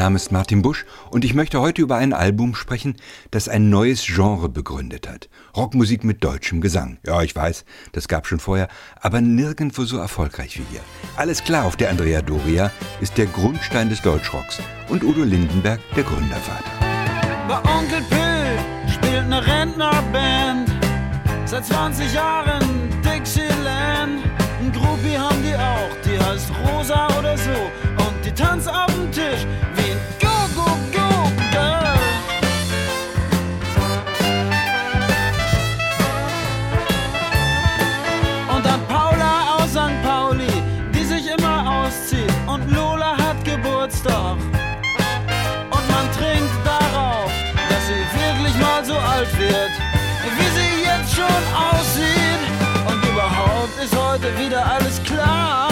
Name ist Martin Busch und ich möchte heute über ein Album sprechen, das ein neues Genre begründet hat. Rockmusik mit deutschem Gesang. Ja, ich weiß, das gab schon vorher, aber nirgendwo so erfolgreich wie hier. Alles klar, auf der Andrea Doria ist der Grundstein des Deutschrocks und Udo Lindenberg der Gründervater. Bei Onkel Pö spielt eine Rentnerband. Seit 20 Jahren Dixieland. Ein Groupie haben die auch, die heißt Rosa oder so. Tanzt auf dem Tisch wie ein Go-Go-Go-Girl. Und dann Paula aus St. Pauli, die sich immer auszieht. Und Lola hat Geburtstag. Und man trinkt darauf, dass sie wirklich mal so alt wird, wie sie jetzt schon aussieht. Und überhaupt ist heute wieder alles klar.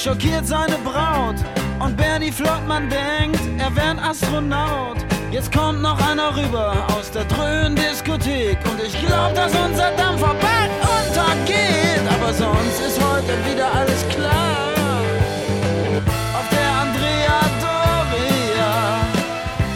Schockiert seine Braut. Und Bernie Flottmann denkt, er wär ein Astronaut. Jetzt kommt noch einer rüber aus der Dröhn-Diskothek. Und ich glaub, dass unser Dampfer bald untergeht. Aber sonst ist heute wieder alles klar. Auf der Andrea Doria.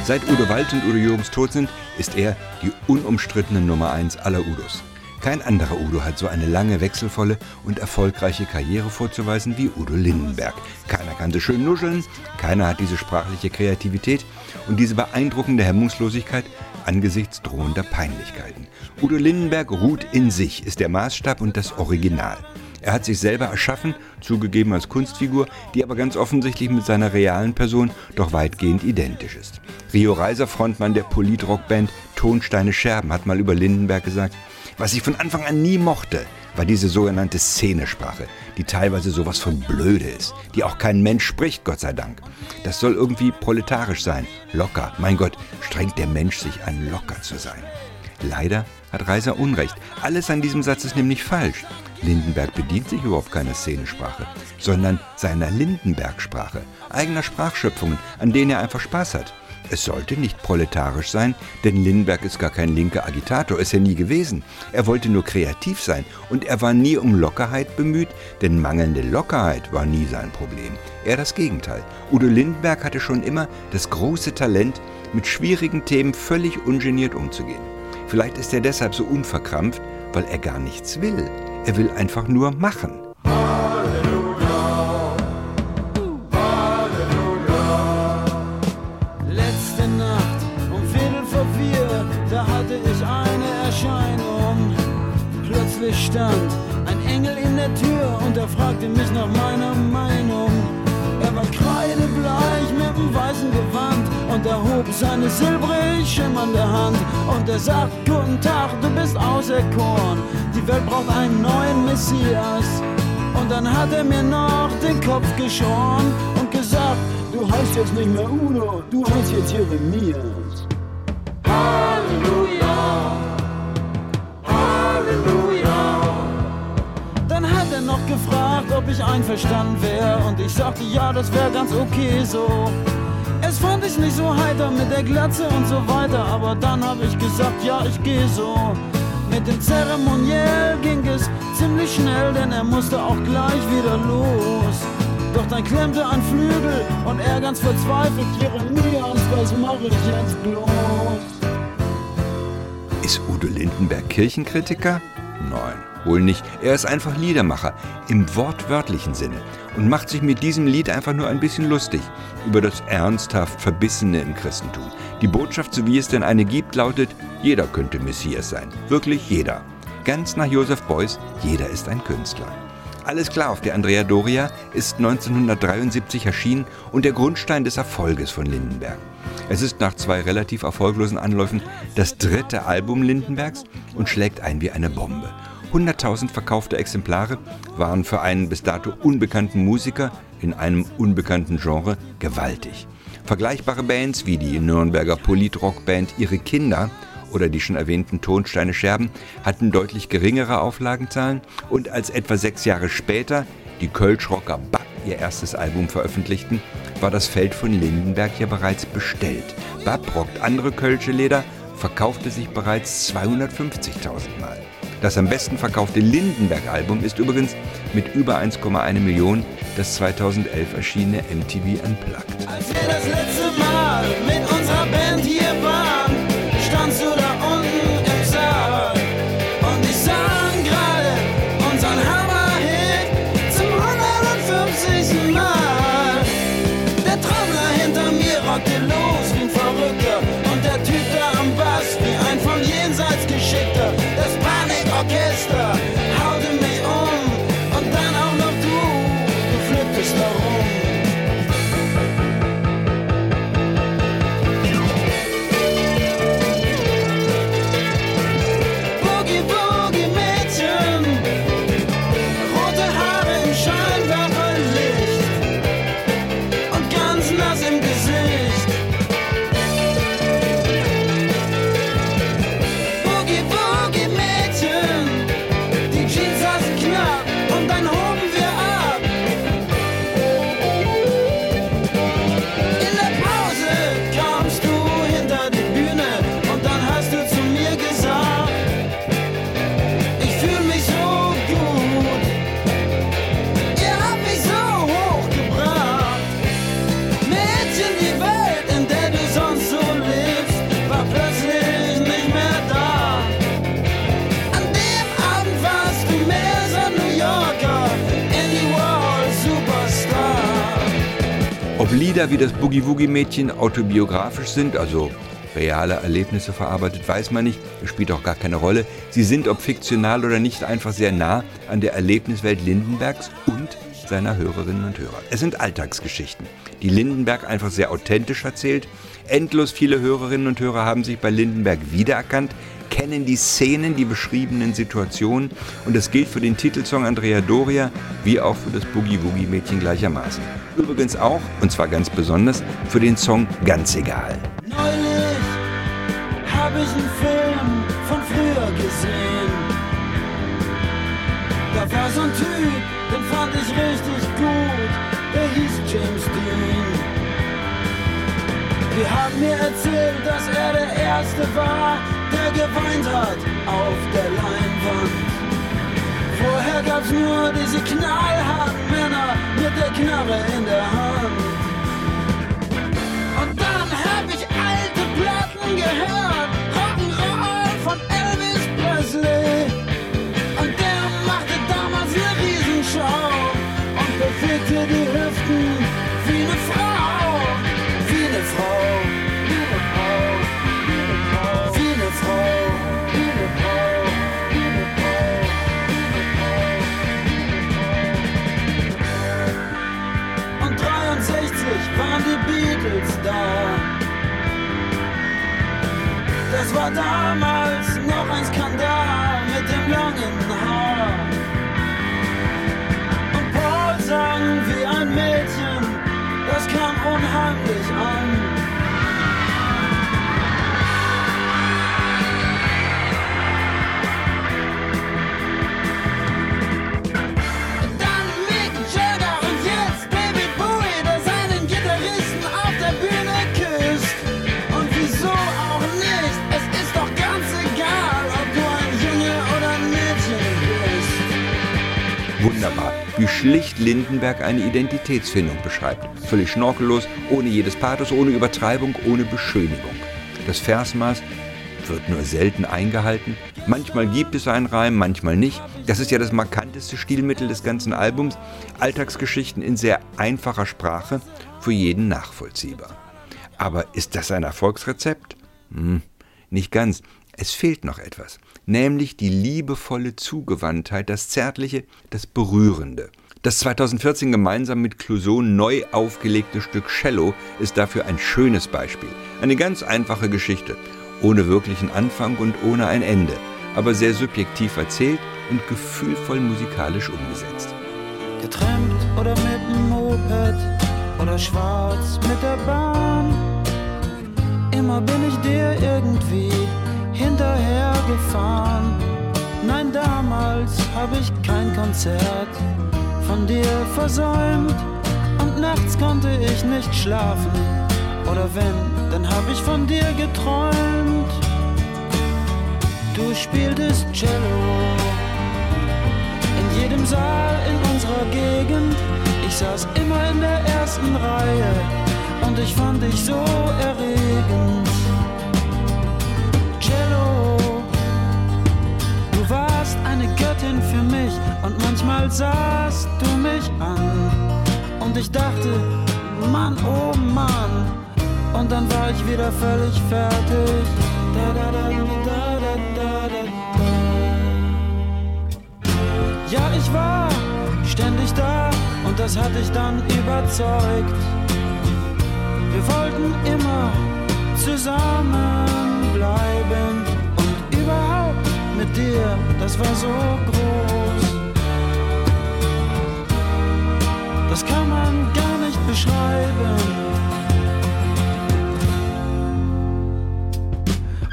Seit Udo Wald und Udo Jürgens tot sind, ist er die unumstrittene Nummer 1 aller Udos. Kein anderer Udo hat so eine lange, wechselvolle und erfolgreiche Karriere vorzuweisen wie Udo Lindenberg. Keiner kann so schön nuscheln, keiner hat diese sprachliche Kreativität und diese beeindruckende Hemmungslosigkeit angesichts drohender Peinlichkeiten. Udo Lindenberg ruht in sich, ist der Maßstab und das Original. Er hat sich selber erschaffen, zugegeben als Kunstfigur, die aber ganz offensichtlich mit seiner realen Person doch weitgehend identisch ist. Rio Reiser, Frontmann der Politrockband Tonsteine Scherben, hat mal über Lindenberg gesagt, was ich von Anfang an nie mochte, war diese sogenannte Szenesprache, die teilweise sowas von blöde ist, die auch kein Mensch spricht, Gott sei Dank. Das soll irgendwie proletarisch sein, locker. Mein Gott, strengt der Mensch sich an, locker zu sein. Leider hat Reiser Unrecht. Alles an diesem Satz ist nämlich falsch. Lindenberg bedient sich überhaupt keiner Szenesprache, sondern seiner Lindenberg-Sprache, eigener Sprachschöpfungen, an denen er einfach Spaß hat. Es sollte nicht proletarisch sein, denn Lindenberg ist gar kein linker Agitator, ist er nie gewesen. Er wollte nur kreativ sein und er war nie um Lockerheit bemüht, denn mangelnde Lockerheit war nie sein Problem. Eher das Gegenteil. Udo Lindenberg hatte schon immer das große Talent, mit schwierigen Themen völlig ungeniert umzugehen. Vielleicht ist er deshalb so unverkrampft, weil er gar nichts will. Er will einfach nur machen. Stand ein Engel in der Tür und er fragte mich nach meiner Meinung. Er war kreidebleich mit dem weißen Gewand und er hob seine silbrig schimmernde Hand und er sagt, guten Tag, du bist auserkoren. Die Welt braucht einen neuen Messias. Und dann hat er mir noch den Kopf geschoren und gesagt, du heißt jetzt nicht mehr Udo, du heißt jetzt Jeremias. Halleluja, gefragt, ob ich einverstanden wäre und ich sagte, ja, das wäre ganz okay so. Es fand ich nicht so heiter mit der Glatze und so weiter, aber dann hab ich gesagt, ja, ich geh so. Mit dem Zeremoniell ging es ziemlich schnell, denn er musste auch gleich wieder los. Doch dann klemmte ein Flügel und er ganz verzweifelt, Jeremias, was mache ich jetzt bloß? Ist Udo Lindenberg Kirchenkritiker? Nein. Wohl nicht, er ist einfach Liedermacher im wortwörtlichen Sinne und macht sich mit diesem Lied einfach nur ein bisschen lustig über das ernsthaft Verbissene im Christentum. Die Botschaft, so wie es denn eine gibt, lautet, jeder könnte Messias sein. Wirklich jeder. Ganz nach Joseph Beuys, jeder ist ein Künstler. Alles klar auf der Andrea Doria ist 1973 erschienen und der Grundstein des Erfolges von Lindenberg. Es ist nach zwei relativ erfolglosen Anläufen das dritte Album Lindenbergs und schlägt ein wie eine Bombe. 100.000 verkaufte Exemplare waren für einen bis dato unbekannten Musiker in einem unbekannten Genre gewaltig. Vergleichbare Bands wie die Nürnberger Politrockband Ihre Kinder oder die schon erwähnten Tonsteine Scherben hatten deutlich geringere Auflagenzahlen und als etwa sechs Jahre später die Kölschrocker Back ihr erstes Album veröffentlichten, war das Feld von Lindenberg ja bereits bestellt. Bab rockt andere Kölsche Leder verkaufte sich bereits 250.000 Mal. Das am besten verkaufte Lindenberg-Album ist übrigens mit über 1,1 Millionen das 2011 erschienene MTV Unplugged. Als wir das letzte Mal mit unserer Band Ob Lieder wie das Boogie Woogie Mädchen autobiografisch sind, also reale Erlebnisse verarbeitet, weiß man nicht, das spielt auch gar keine Rolle. Sie sind, ob fiktional oder nicht, einfach sehr nah an der Erlebniswelt Lindenbergs und seiner Hörerinnen und Hörer. Es sind Alltagsgeschichten, die Lindenberg einfach sehr authentisch erzählt. Endlos viele Hörerinnen und Hörer haben sich bei Lindenberg wiedererkannt, kennen die Szenen, die beschriebenen Situationen und das gilt für den Titelsong Andrea Doria wie auch für das Boogie Woogie Mädchen gleichermaßen. Übrigens auch, und zwar ganz besonders, für den Song Ganz egal. Neulich hab ich einen Film von früher gesehen. Da war so ein Typ, den fand ich richtig gut. Der hieß James Dean. Die haben mir erzählt, dass er der Erste war, der geweint hat auf der Leinwand. Vorher gab's nur diese knallharten Männer mit der Knarre in der Hand. Und dann hab ich alte Platten gehört, Rock'n'Roll von Elvis Presley. Und der machte damals eine Riesenschau und bewegte die Hüften Das Wie schlicht Lindenberg eine Identitätsfindung beschreibt. Völlig schnorkellos, ohne jedes Pathos, ohne Übertreibung, ohne Beschönigung. Das Versmaß wird nur selten eingehalten. Manchmal gibt es einen Reim, manchmal nicht. Das ist ja das markanteste Stilmittel des ganzen Albums. Alltagsgeschichten in sehr einfacher Sprache, für jeden nachvollziehbar. Aber ist das ein Erfolgsrezept? Hm, nicht ganz. Es fehlt noch etwas, nämlich die liebevolle Zugewandtheit, das Zärtliche, das Berührende. Das 2014 gemeinsam mit Clouseau neu aufgelegte Stück Cello ist dafür ein schönes Beispiel. Eine ganz einfache Geschichte, ohne wirklichen Anfang und ohne ein Ende, aber sehr subjektiv erzählt und gefühlvoll musikalisch umgesetzt. Getrennt oder mit dem Moped oder schwarz mit der Bahn. Immer bin ich dir irgendwie hinterhergefahren. Nein, damals habe ich kein Konzert von dir versäumt und nachts konnte ich nicht schlafen. Oder wenn, dann hab ich von dir geträumt. Du spieltest Cello in jedem Saal in unserer Gegend. Ich saß immer in der ersten Reihe und ich fand dich so erregend. Göttin für mich. Und manchmal sahst du mich an. Und ich dachte, Mann, oh Mann, und dann war ich wieder völlig fertig. Da, da, da, Ja, ich war ständig da. Und das hat dich dann überzeugt. Wir wollten immer zusammen dir, das war so groß. Das kann man gar nicht beschreiben.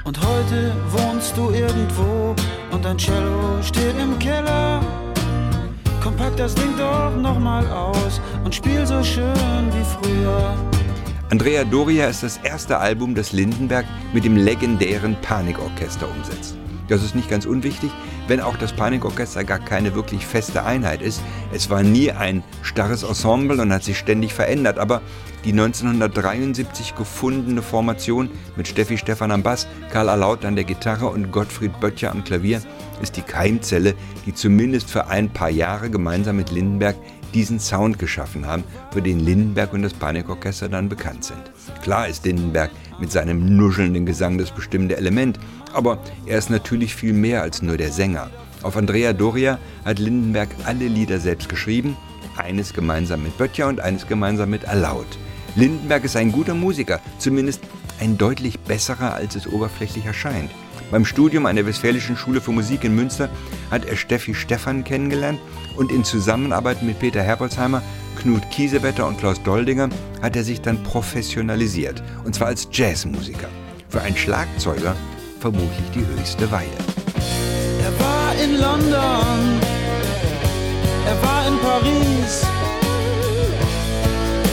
Und heute wohnst du irgendwo und dein Cello steht im Keller. Komm, pack das Ding doch nochmal aus und spiel so schön wie früher. Andrea Doria ist das erste Album, das Lindenberg mit dem legendären Panikorchester umsetzt. Das ist nicht ganz unwichtig, wenn auch das Panikorchester gar keine wirklich feste Einheit ist. Es war nie ein starres Ensemble und hat sich ständig verändert, aber die 1973 gefundene Formation mit Steffi Stefan am Bass, Karl Alaut an der Gitarre und Gottfried Böttcher am Klavier ist die Keimzelle, die zumindest für ein paar Jahre gemeinsam mit Lindenberg diesen Sound geschaffen haben, für den Lindenberg und das Panikorchester dann bekannt sind. Klar ist Lindenberg mit seinem nuschelnden Gesang das bestimmende Element, aber er ist natürlich viel mehr als nur der Sänger. Auf Andrea Doria hat Lindenberg alle Lieder selbst geschrieben, eines gemeinsam mit Böttcher und eines gemeinsam mit Alaut. Lindenberg ist ein guter Musiker, zumindest ein deutlich besserer, als es oberflächlich erscheint. Beim Studium an der Westfälischen Schule für Musik in Münster hat er Steffi Stephan kennengelernt und in Zusammenarbeit mit Peter Herbolzheimer, Knut Kiesewetter und Klaus Doldinger hat er sich dann professionalisiert, und zwar als Jazzmusiker. Für einen Schlagzeuger vermutlich die höchste Weihe. Er war in London, er war in Paris,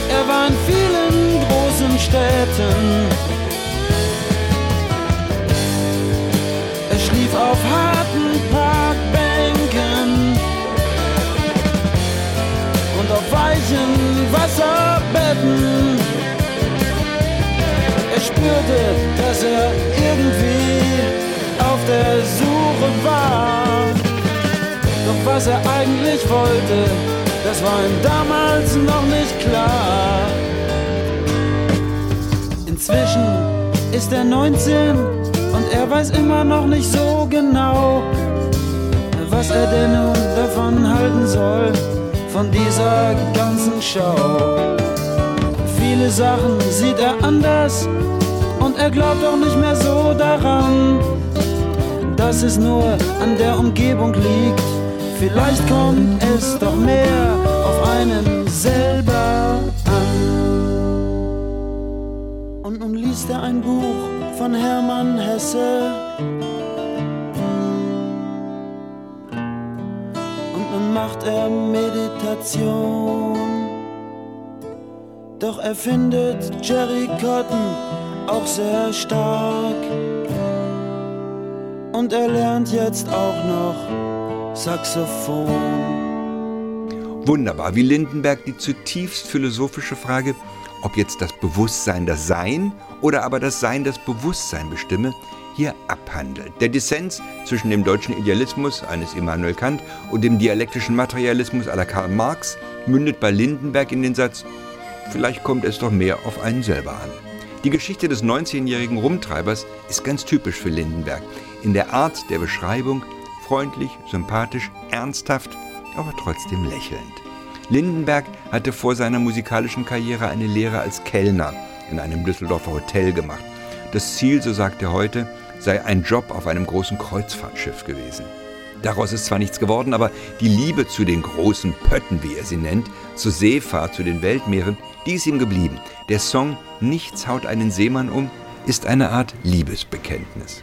er war in vielen großen Städten. Er schlief auf harten Parkbänken und auf weichen Wasserbetten. Er spürte, dass er irgendwie auf der Suche war. Doch was er eigentlich wollte, das war ihm damals noch nicht klar. Inzwischen ist er 19 und er weiß immer noch nicht so genau, was er denn nun davon halten soll, von dieser ganzen Show. Viele Sachen sieht er anders und er glaubt auch nicht mehr so daran, dass es nur an der Umgebung liegt. Vielleicht kommt es doch mehr auf einen selber an. Und nun liest er ein Buch von Hermann Hesse. Und nun macht er Meditation. Doch er findet Jerry Cotton auch sehr stark. Und er lernt jetzt auch noch Saxophon. Wunderbar, wie Lindenberg die zutiefst philosophische Frage, ob jetzt das Bewusstsein das Sein oder aber das Sein das Bewusstsein bestimme, hier abhandelt. Der Dissens zwischen dem deutschen Idealismus eines Immanuel Kant und dem dialektischen Materialismus aller Karl Marx mündet bei Lindenberg in den Satz, vielleicht kommt es doch mehr auf einen selber an. Die Geschichte des 19-jährigen Rumtreibers ist ganz typisch für Lindenberg. In der Art der Beschreibung freundlich, sympathisch, ernsthaft, aber trotzdem lächelnd. Lindenberg hatte vor seiner musikalischen Karriere eine Lehre als Kellner in einem Düsseldorfer Hotel gemacht. Das Ziel, so sagt er heute, sei ein Job auf einem großen Kreuzfahrtschiff gewesen. Daraus ist zwar nichts geworden, aber die Liebe zu den großen Pötten, wie er sie nennt, zur Seefahrt, zu den Weltmeeren, die ist ihm geblieben. Der Song Nichts haut einen Seemann um ist eine Art Liebesbekenntnis.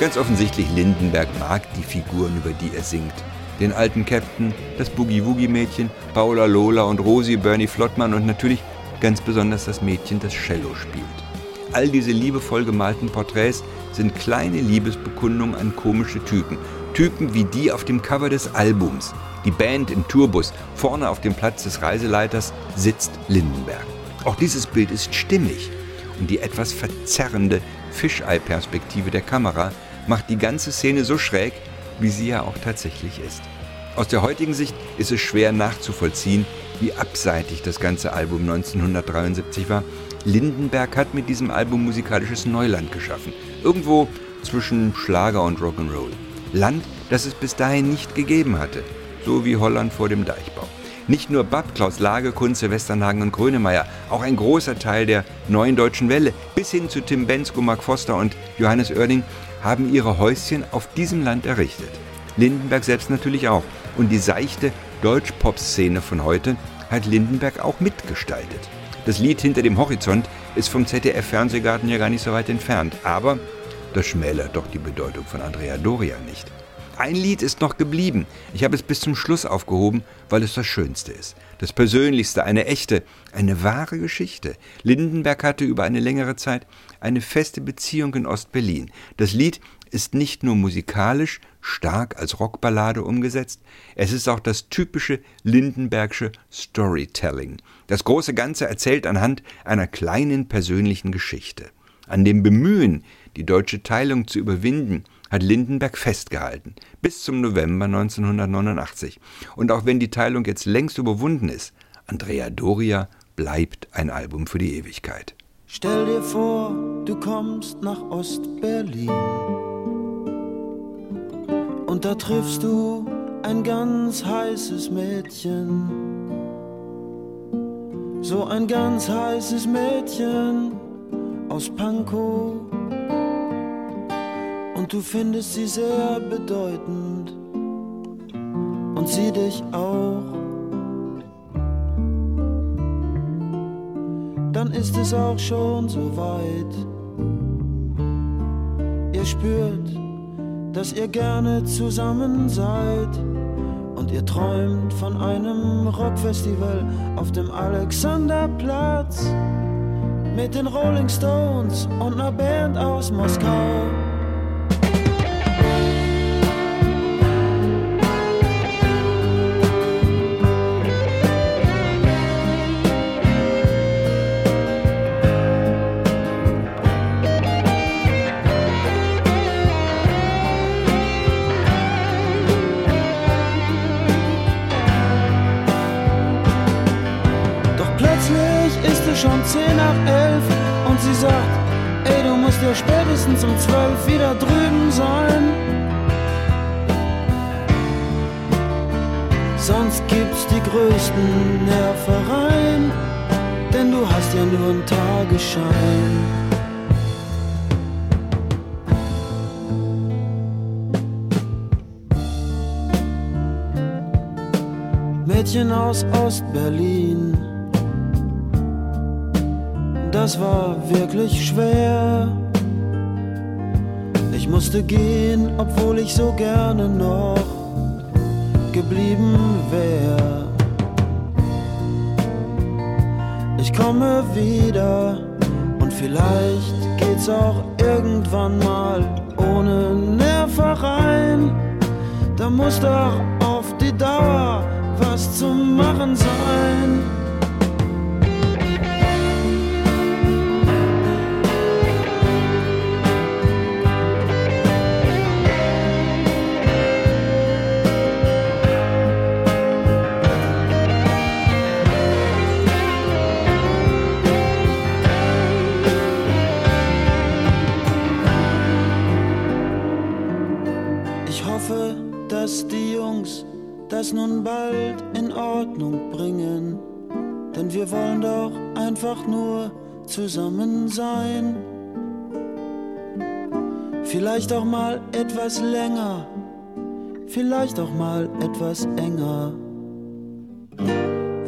Ganz offensichtlich Lindenberg mag die Figuren, über die er singt. Den alten Captain, das Boogie-Woogie-Mädchen, Paula Lola und Rosi, Bernie Flottmann und natürlich ganz besonders das Mädchen, das Cello spielt. All diese liebevoll gemalten Porträts sind kleine Liebesbekundungen an komische Typen, Typen wie die auf dem Cover des Albums. Die Band im Tourbus, vorne auf dem Platz des Reiseleiters sitzt Lindenberg. Auch dieses Bild ist stimmig und die etwas verzerrende Fischei-Perspektive der Kamera macht die ganze Szene so schräg, wie sie ja auch tatsächlich ist. Aus der heutigen Sicht ist es schwer nachzuvollziehen, wie abseitig das ganze Album 1973 war. Lindenberg hat mit diesem Album musikalisches Neuland geschaffen. Irgendwo zwischen Schlager und Rock'n'Roll. Land, das es bis dahin nicht gegeben hatte, so wie Holland vor dem Deichbau. Nicht nur Bab, Klaus Lage, Kunze, Westernhagen und Grönemeyer, auch ein großer Teil der neuen deutschen Welle, bis hin zu Tim Bensko, Mark Foster und Johannes Oerding, haben ihre Häuschen auf diesem Land errichtet. Lindenberg selbst natürlich auch. Und die seichte Deutsch-Pop-Szene von heute hat Lindenberg auch mitgestaltet. Das Lied Hinter dem Horizont ist vom ZDF-Fernsehgarten ja gar nicht so weit entfernt. Aber das schmälert doch die Bedeutung von Andrea Doria nicht. Ein Lied ist noch geblieben. Ich habe es bis zum Schluss aufgehoben, weil es das Schönste ist. Das Persönlichste, eine echte, eine wahre Geschichte. Lindenberg hatte über eine längere Zeit eine feste Beziehung in Ostberlin. Das Lied ist nicht nur musikalisch stark als Rockballade umgesetzt, es ist auch das typische Lindenbergsche Storytelling. Das große Ganze erzählt anhand einer kleinen persönlichen Geschichte. An dem Bemühen, die deutsche Teilung zu überwinden, hat Lindenberg festgehalten, bis zum November 1989. Und auch wenn die Teilung jetzt längst überwunden ist, Andrea Doria bleibt ein Album für die Ewigkeit. Stell dir vor, du kommst nach Ostberlin und da triffst du ein ganz heißes Mädchen. So ein ganz heißes Mädchen aus Pankow und du findest sie sehr bedeutend und sie dich auch. Dann ist es auch schon so weit. Ihr spürt, dass ihr gerne zusammen seid und ihr träumt von einem Rockfestival auf dem Alexanderplatz mit den Rolling Stones und einer Band aus Moskau. Spätestens um zwölf wieder drüben sein. Sonst gibt's die größten Nervereien, denn du hast ja nur einen Tagesschein. Mädchen aus Ostberlin. Das war wirklich schwer. Ich musste gehen, obwohl ich so gerne noch geblieben wäre. Ich komme wieder und vielleicht geht's auch irgendwann mal ohne Nervereien. Da muss doch auf die Dauer was zu machen sein. Nun bald in Ordnung bringen. Denn wir wollen doch einfach nur zusammen sein. Vielleicht auch mal etwas länger, vielleicht auch mal etwas enger.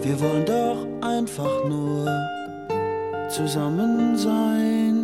Wir wollen doch einfach nur zusammen sein.